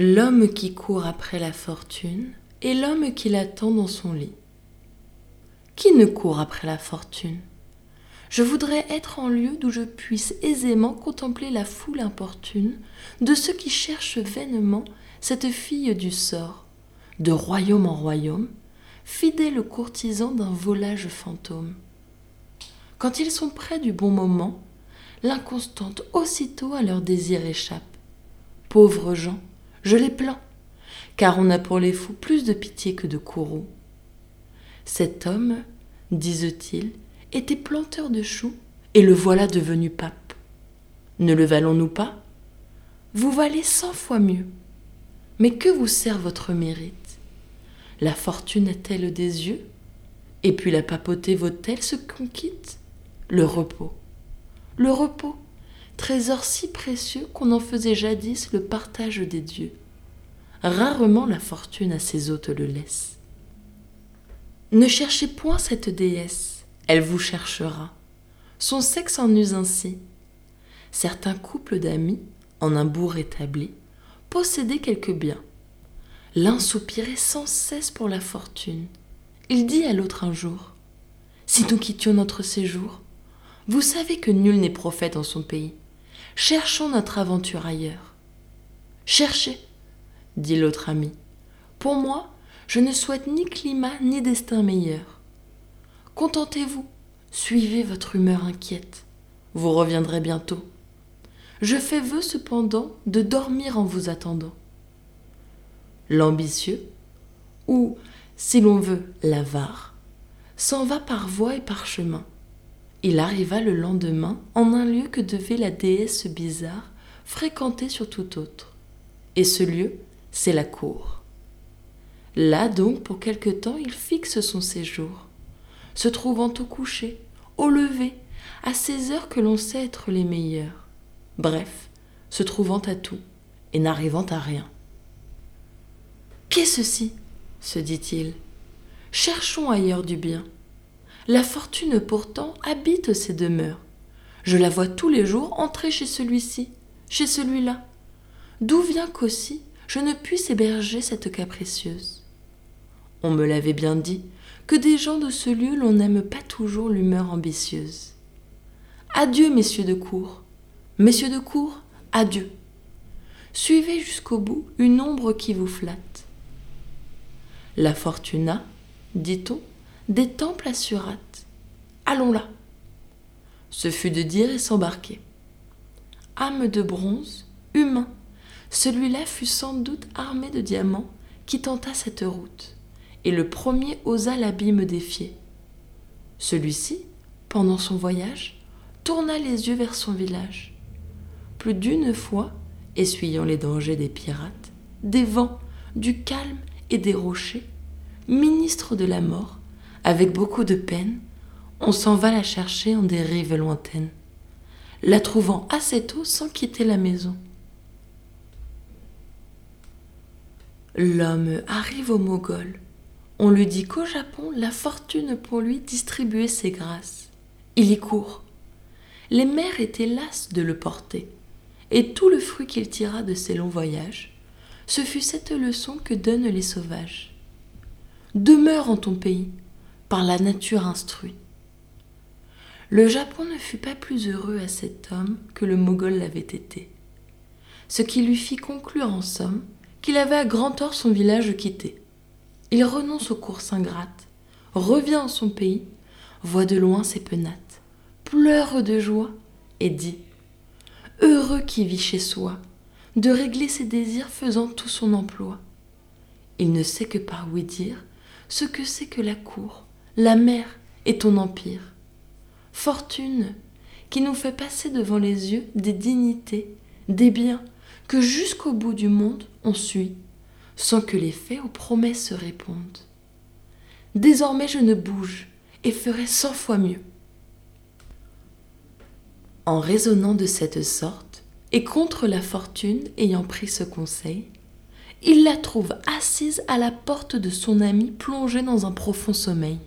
L'homme qui court après la fortune et l'homme qui l'attend dans son lit. Qui ne court après la fortune? Je voudrais être en lieu d'où je puisse aisément contempler la foule importune de ceux qui cherchent vainement cette fille du sort, de royaume en royaume, fidèle courtisan d'un volage fantôme. Quand ils sont près du bon moment, l'inconstante aussitôt à leur désir échappe. Pauvres gens, je les plains, car on a pour les fous plus de pitié que de courroux. Cet homme, disent-ils, était planteur de choux, et le voilà devenu pape. Ne le valons-nous pas? Vous valez cent fois mieux. Mais que vous sert votre mérite? La fortune a-t-elle des yeux? Et puis la papauté vaut-elle ce qu'on quitte? Le repos. Le repos, trésor si précieux qu'on en faisait jadis le partage des dieux. Rarement la fortune à ses hôtes le laisse. Ne cherchez point cette déesse, elle vous cherchera. Son sexe en use ainsi. Certains couples d'amis, en un bourg établi, possédaient quelques biens. L'un soupirait sans cesse pour la fortune. Il dit à l'autre un jour Si nous quittions notre séjour, vous savez que nul n'est prophète en son pays. Cherchons notre aventure ailleurs. Cherchez, dit l'autre ami. Pour moi, je ne souhaite ni climat ni destin meilleur. Contentez-vous, suivez votre humeur inquiète. Vous reviendrez bientôt. Je fais vœu cependant de dormir en vous attendant. L'ambitieux, ou, si l'on veut, l'avare, s'en va par voie et par chemin il arriva le lendemain en un lieu que devait la déesse bizarre fréquenter sur tout autre. Et ce lieu, c'est la cour. Là donc, pour quelque temps, il fixe son séjour, se trouvant au coucher, au lever, à ces heures que l'on sait être les meilleures. Bref, se trouvant à tout et n'arrivant à rien. Qu'est ceci? se dit-il. Cherchons ailleurs du bien. La fortune pourtant habite ces demeures. Je la vois tous les jours entrer chez celui-ci, chez celui-là. D'où vient qu'aussi je ne puisse héberger cette capricieuse? On me l'avait bien dit, que des gens de ce lieu l'on n'aime pas toujours l'humeur ambitieuse. Adieu, messieurs de cour. Messieurs de cour, adieu. Suivez jusqu'au bout une ombre qui vous flatte. La fortuna, dit-on, des temples à Surat. Allons là. Ce fut de dire et s'embarquer. Âme de bronze, humain, celui-là fut sans doute armé de diamants qui tenta cette route, et le premier osa l'abîme défier. Celui-ci, pendant son voyage, tourna les yeux vers son village. Plus d'une fois, essuyant les dangers des pirates, des vents, du calme et des rochers, ministre de la mort, avec beaucoup de peine, on s'en va la chercher en des rives lointaines, la trouvant assez tôt sans quitter la maison. L'homme arrive au Mogol. On lui dit qu'au Japon, la fortune pour lui distribuait ses grâces. Il y court. Les mères étaient lasses de le porter, et tout le fruit qu'il tira de ses longs voyages, ce fut cette leçon que donnent les sauvages. Demeure en ton pays, par la nature instruit. Le Japon ne fut pas plus heureux à cet homme que le Mogol l'avait été, ce qui lui fit conclure en somme qu'il avait à grand tort son village quitté. Il renonce aux courses ingrates, revient en son pays, voit de loin ses penates, pleure de joie et dit Heureux qui vit chez soi, de régler ses désirs faisant tout son emploi. Il ne sait que par oui dire ce que c'est que la cour, la mer est ton empire. Fortune qui nous fait passer devant les yeux des dignités, des biens que jusqu'au bout du monde on suit, sans que les faits aux promesses répondent. Désormais je ne bouge et ferai cent fois mieux. En raisonnant de cette sorte, et contre la fortune ayant pris ce conseil, il la trouve assise à la porte de son ami plongé dans un profond sommeil.